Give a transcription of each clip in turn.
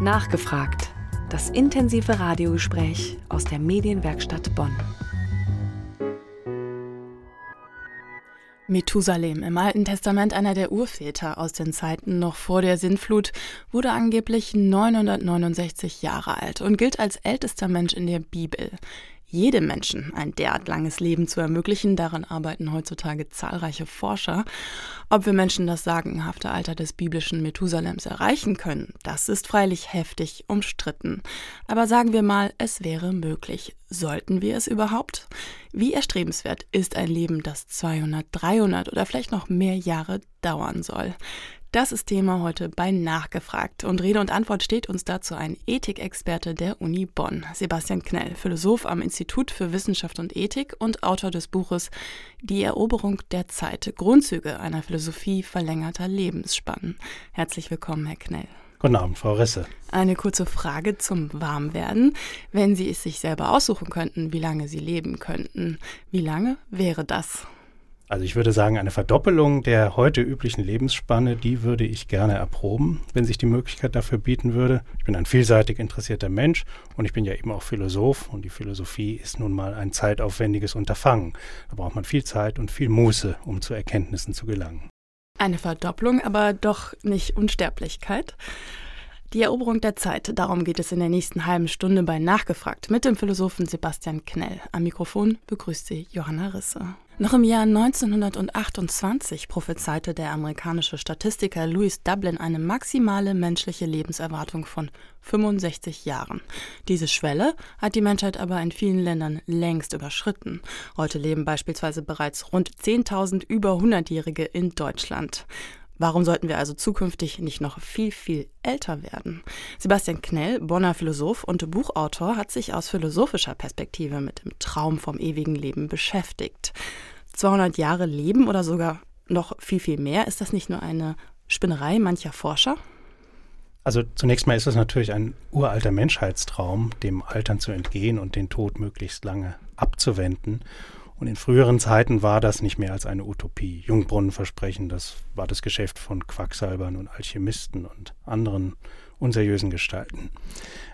Nachgefragt. Das intensive Radiogespräch aus der Medienwerkstatt Bonn. Methusalem, im Alten Testament einer der Urväter aus den Zeiten noch vor der Sintflut, wurde angeblich 969 Jahre alt und gilt als ältester Mensch in der Bibel jedem Menschen ein derart langes Leben zu ermöglichen. Daran arbeiten heutzutage zahlreiche Forscher. Ob wir Menschen das sagenhafte Alter des biblischen Methusalems erreichen können, das ist freilich heftig umstritten. Aber sagen wir mal, es wäre möglich. Sollten wir es überhaupt? Wie erstrebenswert ist ein Leben, das 200, 300 oder vielleicht noch mehr Jahre dauern soll? Das ist Thema heute bei Nachgefragt. Und Rede und Antwort steht uns dazu ein Ethikexperte der Uni Bonn, Sebastian Knell, Philosoph am Institut für Wissenschaft und Ethik und Autor des Buches Die Eroberung der Zeit, Grundzüge einer Philosophie verlängerter Lebensspannen. Herzlich willkommen, Herr Knell. Guten Abend, Frau Risse. Eine kurze Frage zum Warmwerden. Wenn Sie es sich selber aussuchen könnten, wie lange Sie leben könnten, wie lange wäre das? Also ich würde sagen, eine Verdoppelung der heute üblichen Lebensspanne, die würde ich gerne erproben, wenn sich die Möglichkeit dafür bieten würde. Ich bin ein vielseitig interessierter Mensch und ich bin ja eben auch Philosoph und die Philosophie ist nun mal ein zeitaufwendiges Unterfangen. Da braucht man viel Zeit und viel Muße, um zu Erkenntnissen zu gelangen. Eine Verdopplung, aber doch nicht Unsterblichkeit. Die Eroberung der Zeit, darum geht es in der nächsten halben Stunde bei Nachgefragt mit dem Philosophen Sebastian Knell. Am Mikrofon begrüßt Sie Johanna Risse. Noch im Jahr 1928 prophezeite der amerikanische Statistiker Louis Dublin eine maximale menschliche Lebenserwartung von 65 Jahren. Diese Schwelle hat die Menschheit aber in vielen Ländern längst überschritten. Heute leben beispielsweise bereits rund 10.000 über 100-Jährige in Deutschland. Warum sollten wir also zukünftig nicht noch viel, viel älter werden? Sebastian Knell, Bonner Philosoph und Buchautor, hat sich aus philosophischer Perspektive mit dem Traum vom ewigen Leben beschäftigt. 200 Jahre Leben oder sogar noch viel, viel mehr, ist das nicht nur eine Spinnerei mancher Forscher? Also zunächst mal ist es natürlich ein uralter Menschheitstraum, dem Altern zu entgehen und den Tod möglichst lange abzuwenden. Und in früheren Zeiten war das nicht mehr als eine Utopie. Jungbrunnenversprechen, das war das Geschäft von Quacksalbern und Alchemisten und anderen unseriösen Gestalten.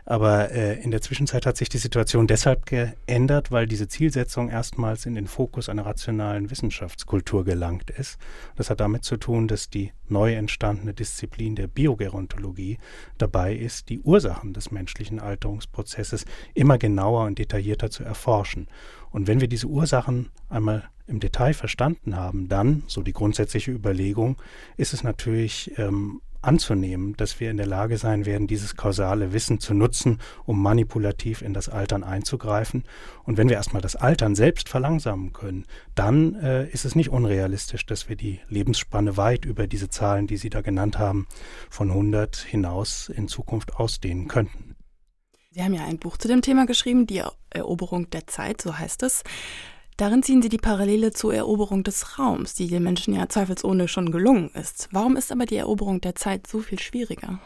Aber äh, in der Zwischenzeit hat sich die Situation deshalb geändert, weil diese Zielsetzung erstmals in den Fokus einer rationalen Wissenschaftskultur gelangt ist. Das hat damit zu tun, dass die neu entstandene Disziplin der Biogerontologie dabei ist, die Ursachen des menschlichen Alterungsprozesses immer genauer und detaillierter zu erforschen. Und wenn wir diese Ursachen einmal im Detail verstanden haben, dann, so die grundsätzliche Überlegung, ist es natürlich ähm, anzunehmen, dass wir in der Lage sein werden, dieses kausale Wissen zu nutzen, um manipulativ in das Altern einzugreifen. Und wenn wir erstmal das Altern selbst verlangsamen können, dann äh, ist es nicht unrealistisch, dass wir die Lebensspanne weit über diese Zahlen, die Sie da genannt haben, von 100 hinaus in Zukunft ausdehnen könnten. Sie haben ja ein Buch zu dem Thema geschrieben, die Eroberung der Zeit, so heißt es. Darin ziehen Sie die Parallele zur Eroberung des Raums, die den Menschen ja zweifelsohne schon gelungen ist. Warum ist aber die Eroberung der Zeit so viel schwieriger?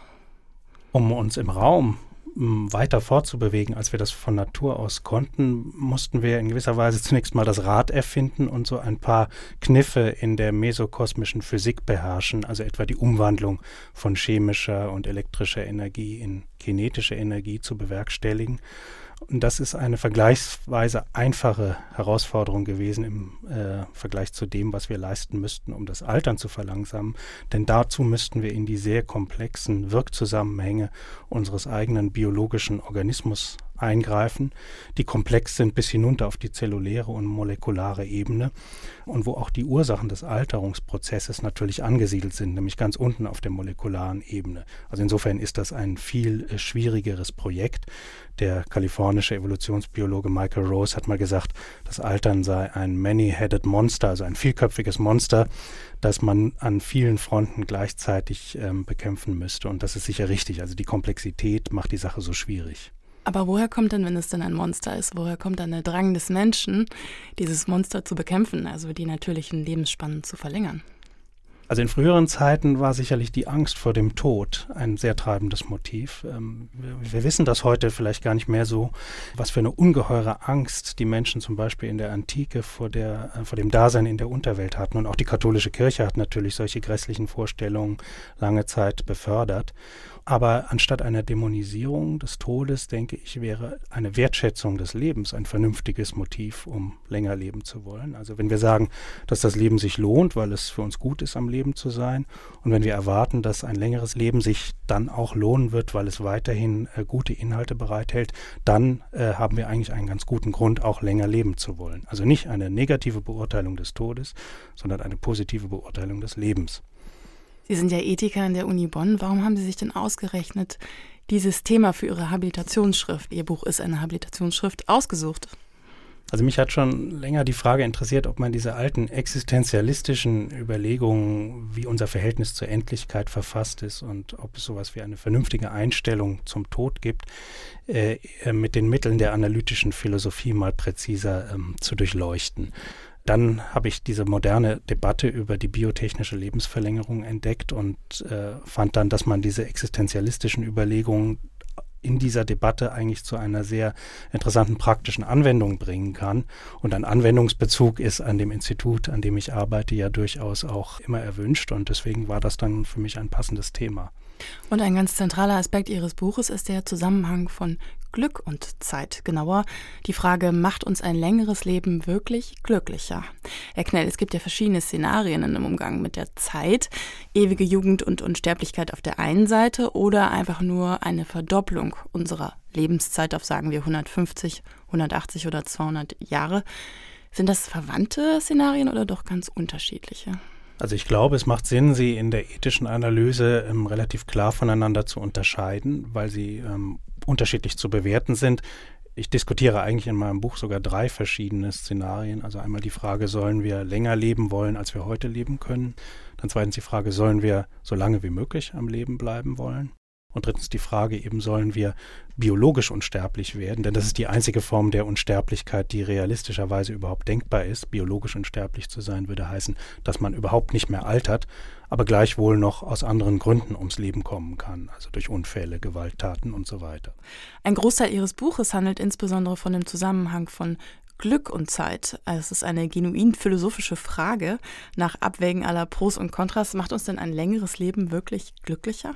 Um uns im Raum weiter fortzubewegen, als wir das von Natur aus konnten, mussten wir in gewisser Weise zunächst mal das Rad erfinden und so ein paar Kniffe in der mesokosmischen Physik beherrschen, also etwa die Umwandlung von chemischer und elektrischer Energie in kinetische Energie zu bewerkstelligen. Und das ist eine vergleichsweise einfache Herausforderung gewesen im äh, Vergleich zu dem, was wir leisten müssten, um das Altern zu verlangsamen. Denn dazu müssten wir in die sehr komplexen Wirkzusammenhänge unseres eigenen biologischen Organismus eingreifen, die komplex sind bis hinunter auf die zelluläre und molekulare Ebene und wo auch die Ursachen des Alterungsprozesses natürlich angesiedelt sind, nämlich ganz unten auf der molekularen Ebene. Also insofern ist das ein viel äh, schwierigeres Projekt. Der kalifornische Evolutionsbiologe Michael Rose hat mal gesagt, das Altern sei ein many-headed Monster, also ein vielköpfiges Monster, das man an vielen Fronten gleichzeitig ähm, bekämpfen müsste. Und das ist sicher richtig. Also die Komplexität macht die Sache so schwierig. Aber woher kommt denn, wenn es denn ein Monster ist, woher kommt dann der Drang des Menschen, dieses Monster zu bekämpfen, also die natürlichen Lebensspannen zu verlängern? Also in früheren Zeiten war sicherlich die Angst vor dem Tod ein sehr treibendes Motiv. Ähm, wir, wissen das heute vielleicht gar nicht mehr so, was für eine ungeheure Angst die Menschen zum Beispiel in der Antike vor, der, äh, vor dem Dasein in der Unterwelt hatten. Und auch die katholische Kirche hat natürlich solche grässlichen Vorstellungen lange Zeit befördert. Aber anstatt einer Dämonisierung des Todes, denke ich, wäre eine Wertschätzung des Lebens ein vernünftiges Motiv, um länger leben zu wollen. Also wenn wir sagen, dass das Leben sich lohnt, weil es für uns gut ist, am Leben zu sein, und wenn wir erwarten, dass ein längeres Leben sich dann auch lohnen wird, weil es weiterhin äh, gute Inhalte bereithält, dann äh, haben wir eigentlich einen ganz guten Grund, auch länger leben zu wollen. Also nicht eine negative Beurteilung des Todes, sondern eine positive Beurteilung des Lebens. Sie sind ja Ethiker an der Uni Bonn. Warum haben Sie sich denn ausgerechnet dieses Thema für Ihre Habilitationsschrift, Ihr Buch ist eine Habilitationsschrift, ausgesucht? Also mich hat schon länger die Frage interessiert, ob man diese alten existenzialistischen Überlegungen, wie unser Verhältnis zur Endlichkeit verfasst ist und ob es sowas wie eine vernünftige Einstellung zum Tod gibt, äh, mit den Mitteln der analytischen Philosophie mal präziser ähm, zu durchleuchten. Dann habe ich diese moderne Debatte über die biotechnische Lebensverlängerung entdeckt und äh, fand dann, dass man diese existenzialistischen Überlegungen in dieser Debatte eigentlich zu einer sehr interessanten praktischen Anwendung bringen kann. Und ein Anwendungsbezug ist an dem Institut, an dem ich arbeite, ja durchaus auch immer erwünscht. Und deswegen war das dann für mich ein passendes Thema. Und ein ganz zentraler Aspekt Ihres Buches ist der Zusammenhang von Glück und Zeit. Genauer die Frage, macht uns ein längeres Leben wirklich glücklicher? Herr Knell, es gibt ja verschiedene Szenarien im Umgang mit der Zeit. Ewige Jugend und Unsterblichkeit auf der einen Seite oder einfach nur eine Verdopplung unserer Lebenszeit auf, sagen wir, 150, 180 oder 200 Jahre. Sind das verwandte Szenarien oder doch ganz unterschiedliche? Also ich glaube, es macht Sinn, sie in der ethischen Analyse ähm, relativ klar voneinander zu unterscheiden, weil sie ähm, unterschiedlich zu bewerten sind. Ich diskutiere eigentlich in meinem Buch sogar drei verschiedene Szenarien. Also einmal die Frage, sollen wir länger leben wollen, als wir heute leben können? Dann zweitens die Frage, sollen wir so lange wie möglich am Leben bleiben wollen? Und drittens die Frage eben, sollen wir biologisch unsterblich werden? Denn das ist die einzige Form der Unsterblichkeit, die realistischerweise überhaupt denkbar ist. Biologisch unsterblich zu sein würde heißen, dass man überhaupt nicht mehr altert, aber gleichwohl noch aus anderen Gründen ums Leben kommen kann, also durch Unfälle, Gewalttaten und so weiter. Ein Großteil Ihres Buches handelt insbesondere von dem Zusammenhang von Glück und Zeit. Es ist eine genuin philosophische Frage. Nach Abwägen aller Pros und Kontras, macht uns denn ein längeres Leben wirklich glücklicher?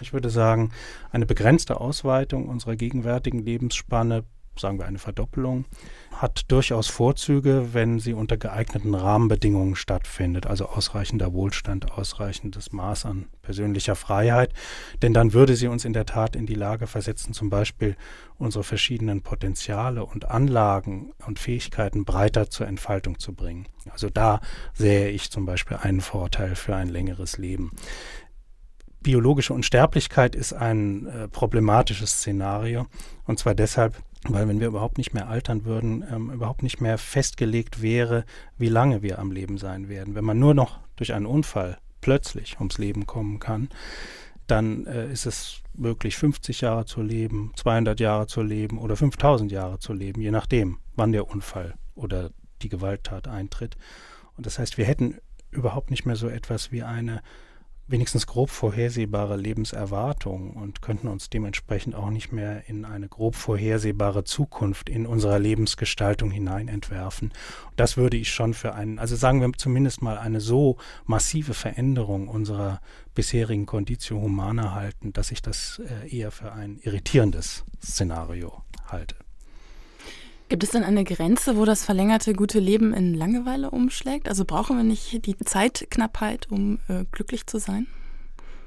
Ich würde sagen, eine begrenzte Ausweitung unserer gegenwärtigen Lebensspanne, sagen wir eine Verdoppelung, hat durchaus Vorzüge, wenn sie unter geeigneten Rahmenbedingungen stattfindet, also ausreichender Wohlstand, ausreichendes Maß an persönlicher Freiheit, denn dann würde sie uns in der Tat in die Lage versetzen, zum Beispiel unsere verschiedenen Potenziale und Anlagen und Fähigkeiten breiter zur Entfaltung zu bringen. Also da sähe ich zum Beispiel einen Vorteil für ein längeres Leben biologische Unsterblichkeit ist ein äh, problematisches Szenario. Und zwar deshalb, weil wenn wir überhaupt nicht mehr altern würden, ähm, überhaupt nicht mehr festgelegt wäre, wie lange wir am Leben sein werden. Wenn man nur noch durch einen Unfall plötzlich ums Leben kommen kann, dann äh, ist es möglich, 50 Jahre zu leben, 200 Jahre zu leben oder 5000 Jahre zu leben, je nachdem, wann der Unfall oder die Gewalttat eintritt. Und das heißt, wir hätten überhaupt nicht mehr so etwas wie eine wenigstens grob vorhersehbare Lebenserwartung und könnten uns dementsprechend auch nicht mehr in eine grob vorhersehbare Zukunft in unserer Lebensgestaltung hinein entwerfen. Das würde ich schon für einen, also sagen wir zumindest mal eine so massive Veränderung unserer bisherigen Conditio Humana halten, dass ich das äh, eher für ein irritierendes Szenario halte. Gibt es denn eine Grenze, wo das verlängerte gute Leben in Langeweile umschlägt? Also brauchen wir nicht die Zeitknappheit, um äh, glücklich zu sein?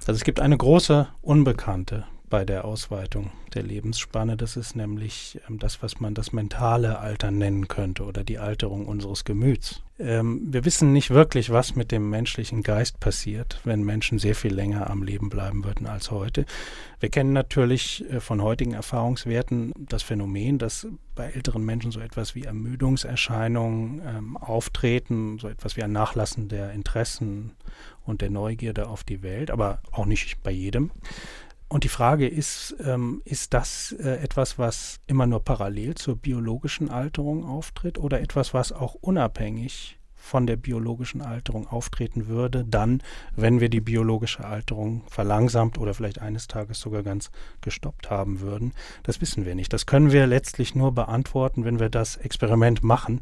Also es gibt eine große Unbekannte bei der Ausweitung der Lebensspanne. Das ist nämlich ähm, das, was man das mentale Alter nennen könnte oder die Alterung unseres Gemüts. Ähm, wir wissen nicht wirklich, was mit dem menschlichen Geist passiert, wenn Menschen sehr viel länger am Leben bleiben würden als heute. Wir kennen natürlich äh, von heutigen Erfahrungswerten das Phänomen, dass bei älteren Menschen so etwas wie Ermüdungserscheinungen ähm, auftreten, so etwas wie ein Nachlassen der Interessen und der Neugierde auf die Welt, aber auch nicht bei jedem. Und die Frage ist, ähm, ist das äh, etwas, was immer nur parallel zur biologischen Alterung auftritt oder etwas, was auch unabhängig von der biologischen Alterung auftreten würde, dann, wenn wir die biologische Alterung verlangsamt oder vielleicht eines Tages sogar ganz gestoppt haben würden. Das wissen wir nicht. Das können wir letztlich nur beantworten, wenn wir das Experiment machen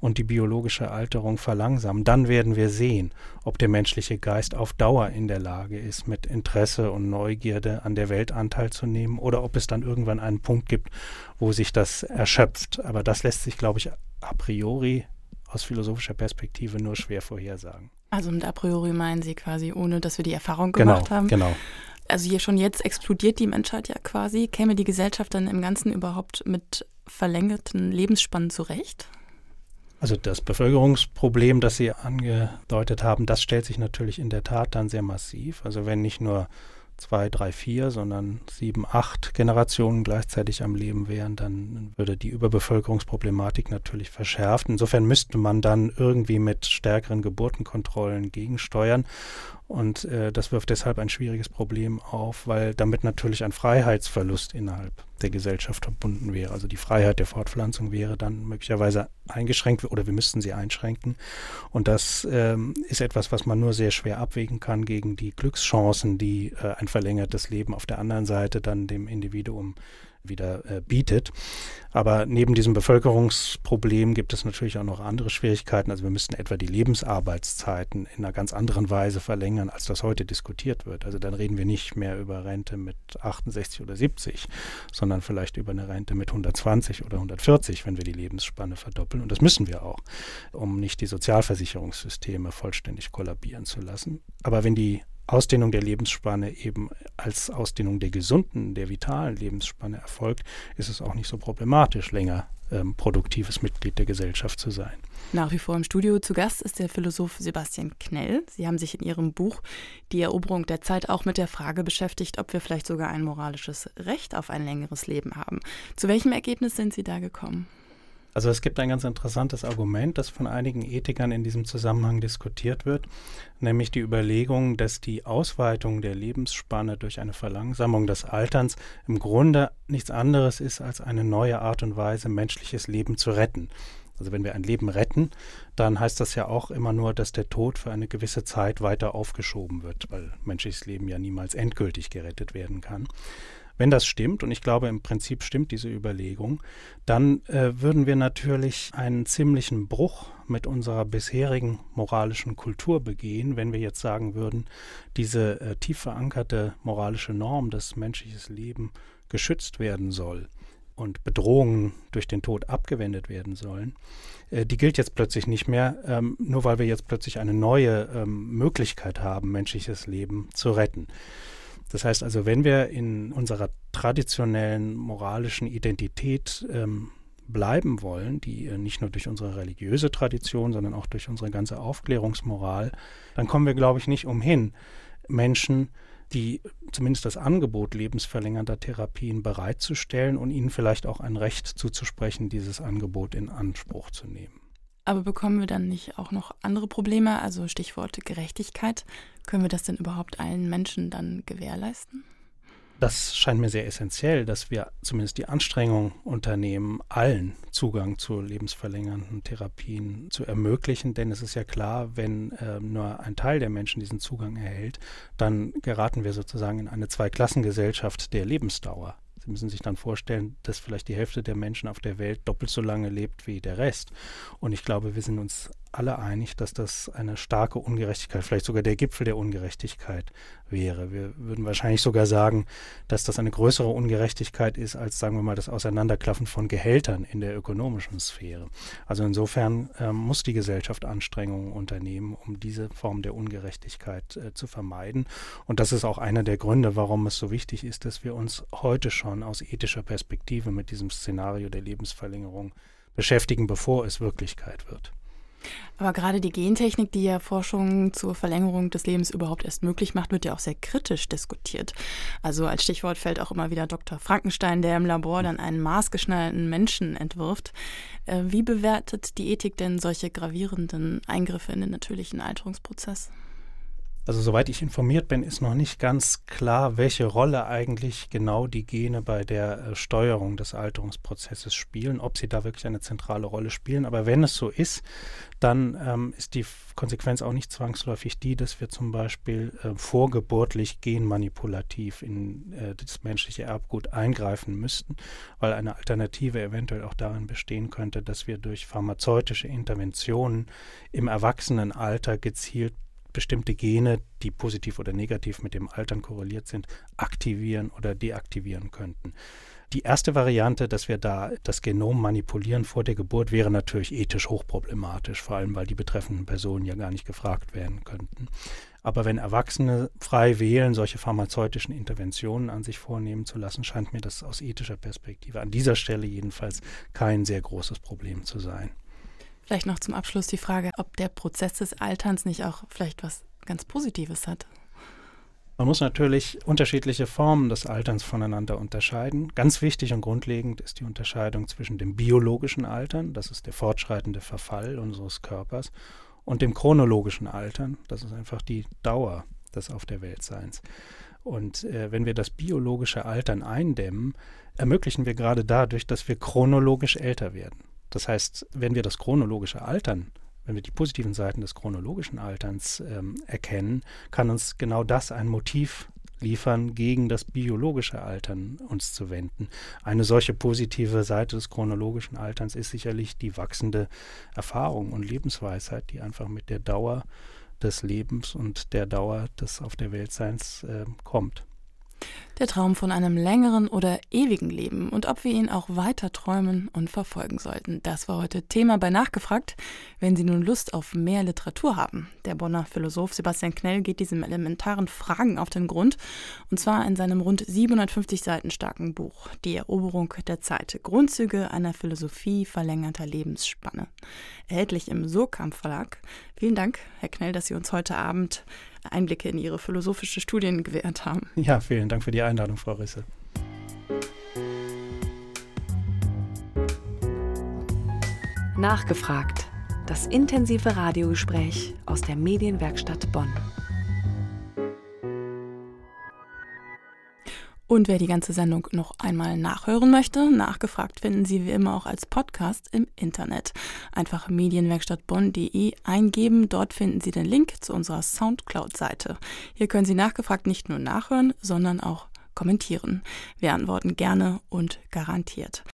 und die biologische Alterung verlangsamen. Dann werden wir sehen, ob der menschliche Geist auf Dauer in der Lage ist, mit Interesse und Neugierde an der Welt Anteil zu nehmen oder ob es dann irgendwann einen Punkt gibt, wo sich das erschöpft. Aber das lässt sich, glaube ich, a priori aus philosophischer Perspektive nur schwer vorhersagen. Also mit a priori meinen Sie quasi, ohne dass wir die Erfahrung genau, gemacht haben? Genau. Also hier schon jetzt explodiert die Menschheit ja quasi. Käme die Gesellschaft dann im Ganzen überhaupt mit verlängerten Lebensspannen zurecht? Also das Bevölkerungsproblem, das Sie angedeutet haben, das stellt sich natürlich in der Tat dann sehr massiv. Also wenn nicht nur zwei, drei, vier, sondern sieben, acht Generationen gleichzeitig am Leben wären, dann würde die Überbevölkerungsproblematik natürlich verschärft. Insofern müsste man dann irgendwie mit stärkeren Geburtenkontrollen gegensteuern. Und äh, das wirft deshalb ein schwieriges Problem auf, weil damit natürlich ein Freiheitsverlust innerhalb der Gesellschaft verbunden wäre. Also die Freiheit der Fortpflanzung wäre dann möglicherweise eingeschränkt oder wir müssten sie einschränken. Und das ähm, ist etwas, was man nur sehr schwer abwägen kann gegen die Glückschancen, die äh, ein verlängertes Leben auf der anderen Seite dann dem Individuum wieder äh, bietet. Aber neben diesem Bevölkerungsproblem gibt es natürlich auch noch andere Schwierigkeiten. Also wir müssten etwa die Lebensarbeitszeiten in einer ganz anderen Weise verlängern, als das heute diskutiert wird. Also dann reden wir nicht mehr über Rente mit 68 oder 70, sondern vielleicht über eine Rente mit 120 oder 140, wenn wir die Lebensspanne verdoppeln. Und das müssen wir auch, um nicht die Sozialversicherungssysteme vollständig kollabieren zu lassen. Aber wenn die Ausdehnung der Lebensspanne eben als Ausdehnung der gesunden, der vitalen Lebensspanne erfolgt, ist es auch nicht so problematisch, länger ähm, produktives Mitglied der Gesellschaft zu sein. Nach wie vor im Studio zu Gast ist der Philosoph Sebastian Knell. Sie haben sich in Ihrem Buch Die Eroberung der Zeit auch mit der Frage beschäftigt, ob wir vielleicht sogar ein moralisches Recht auf ein längeres Leben haben. Zu welchem Ergebnis sind Sie da gekommen? Also es gibt ein ganz interessantes Argument, das von einigen Ethikern in diesem Zusammenhang diskutiert wird, nämlich die Überlegung, dass die Ausweitung der Lebensspanne durch eine Verlangsamung des Alterns im Grunde nichts anderes ist als eine neue Art und Weise, menschliches Leben zu retten. Also wenn wir ein Leben retten, dann heißt das ja auch immer nur, dass der Tod für eine gewisse Zeit weiter aufgeschoben wird, weil menschliches Leben ja niemals endgültig gerettet werden kann. Wenn das stimmt, und ich glaube im Prinzip stimmt diese Überlegung, dann äh, würden wir natürlich einen ziemlichen Bruch mit unserer bisherigen moralischen Kultur begehen, wenn wir jetzt sagen würden, diese äh, tief verankerte moralische Norm, dass menschliches Leben geschützt werden soll und Bedrohungen durch den Tod abgewendet werden sollen, äh, die gilt jetzt plötzlich nicht mehr, ähm, nur weil wir jetzt plötzlich eine neue ähm, Möglichkeit haben, menschliches Leben zu retten. Das heißt also, wenn wir in unserer traditionellen moralischen Identität ähm, bleiben wollen, die äh, nicht nur durch unsere religiöse Tradition, sondern auch durch unsere ganze Aufklärungsmoral, dann kommen wir, glaube ich, nicht umhin, Menschen, die zumindest das Angebot lebensverlängernder Therapien bereitzustellen und ihnen vielleicht auch ein Recht zuzusprechen, dieses Angebot in Anspruch zu nehmen. Aber bekommen wir dann nicht auch noch andere Probleme, also Stichwort Gerechtigkeit? Können wir das denn überhaupt allen Menschen dann gewährleisten? Das scheint mir sehr essentiell, dass wir zumindest die Anstrengung unternehmen, allen Zugang zu lebensverlängernden Therapien zu ermöglichen. Denn es ist ja klar, wenn äh, nur ein Teil der Menschen diesen Zugang erhält, dann geraten wir sozusagen in eine Zweiklassengesellschaft der Lebensdauer. Sie müssen sich dann vorstellen, dass vielleicht die Hälfte der Menschen auf der Welt doppelt so lange lebt wie der Rest. Und ich glaube, wir sind uns alle einig, dass das eine starke Ungerechtigkeit, vielleicht sogar der Gipfel der Ungerechtigkeit wäre. Wir würden wahrscheinlich sogar sagen, dass das eine größere Ungerechtigkeit ist als, sagen wir mal, das Auseinanderklaffen von Gehältern in der ökonomischen Sphäre. Also insofern äh, muss die Gesellschaft Anstrengungen unternehmen, um diese Form der Ungerechtigkeit äh, zu vermeiden. Und das ist auch einer der Gründe, warum es so wichtig ist, dass wir uns heute schon aus ethischer Perspektive mit diesem Szenario der Lebensverlängerung beschäftigen, bevor es Wirklichkeit wird. Aber gerade die Gentechnik, die ja Forschung zur Verlängerung des Lebens überhaupt erst möglich macht, wird ja auch sehr kritisch diskutiert. Also als Stichwort fällt auch immer wieder Dr. Frankenstein, der im Labor dann einen maßgeschneiderten Menschen entwirft. Äh, wie bewertet die Ethik denn solche gravierenden Eingriffe in den natürlichen Alterungsprozess? Also soweit ich informiert bin, ist noch nicht ganz klar, welche Rolle eigentlich genau die Gene bei der äh, Steuerung des Alterungsprozesses spielen, ob sie da wirklich eine zentrale Rolle spielen. Aber wenn es so ist, dann ähm, ist die Konsequenz auch nicht zwangsläufig die, dass wir zum Beispiel äh, vorgeburtlich genmanipulativ in äh, das menschliche Erbgut eingreifen müssten, weil eine Alternative eventuell auch darin bestehen könnte, dass wir durch pharmazeutische Interventionen im Erwachsenenalter gezielt bestimmte Gene, die positiv oder negativ mit dem Altern korreliert sind, aktivieren oder deaktivieren könnten. Die erste Variante, dass wir da das Genom manipulieren vor der Geburt, wäre natürlich ethisch hochproblematisch, vor allem weil die betreffenden Personen ja gar nicht gefragt werden könnten. Aber wenn Erwachsene frei wählen, solche pharmazeutischen Interventionen an sich vornehmen zu lassen, scheint mir das aus ethischer Perspektive an dieser Stelle jedenfalls kein sehr großes Problem zu sein. Vielleicht noch zum Abschluss die Frage, ob der Prozess des Alterns nicht auch vielleicht was ganz Positives hat. Man muss natürlich unterschiedliche Formen des Alterns voneinander unterscheiden. Ganz wichtig und grundlegend ist die Unterscheidung zwischen dem biologischen Altern, das ist der fortschreitende Verfall unseres Körpers, und dem chronologischen Altern, das ist einfach die Dauer des Auf der Weltseins. Und äh, wenn wir das biologische Altern eindämmen, ermöglichen wir gerade dadurch, dass wir chronologisch älter werden. Das heißt, wenn wir das chronologische Altern, wenn wir die positiven Seiten des chronologischen Alterns ähm, erkennen, kann uns genau das ein Motiv liefern, gegen das biologische Altern uns zu wenden. Eine solche positive Seite des chronologischen Alterns ist sicherlich die wachsende Erfahrung und Lebensweisheit, die einfach mit der Dauer des Lebens und der Dauer des auf der Weltseins äh, kommt. Der Traum von einem längeren oder ewigen Leben und ob wir ihn auch weiter träumen und verfolgen sollten. Das war heute Thema bei Nachgefragt. Wenn Sie nun Lust auf mehr Literatur haben, der Bonner Philosoph Sebastian Knell geht diesem elementaren Fragen auf den Grund und zwar in seinem rund 750 Seiten starken Buch Die Eroberung der Zeit. Grundzüge einer Philosophie verlängerter Lebensspanne. Erhältlich im Surkamp Verlag. Vielen Dank, Herr Knell, dass Sie uns heute Abend Einblicke in Ihre philosophische Studien gewährt haben. Ja, vielen Dank für die Einladung, Frau Risse. Nachgefragt. Das intensive Radiogespräch aus der Medienwerkstatt Bonn. Und wer die ganze Sendung noch einmal nachhören möchte, nachgefragt finden Sie wie immer auch als Podcast im Internet. Einfach medienwerkstattbonn.de eingeben, dort finden Sie den Link zu unserer Soundcloud-Seite. Hier können Sie nachgefragt nicht nur nachhören, sondern auch kommentieren. Wir antworten gerne und garantiert.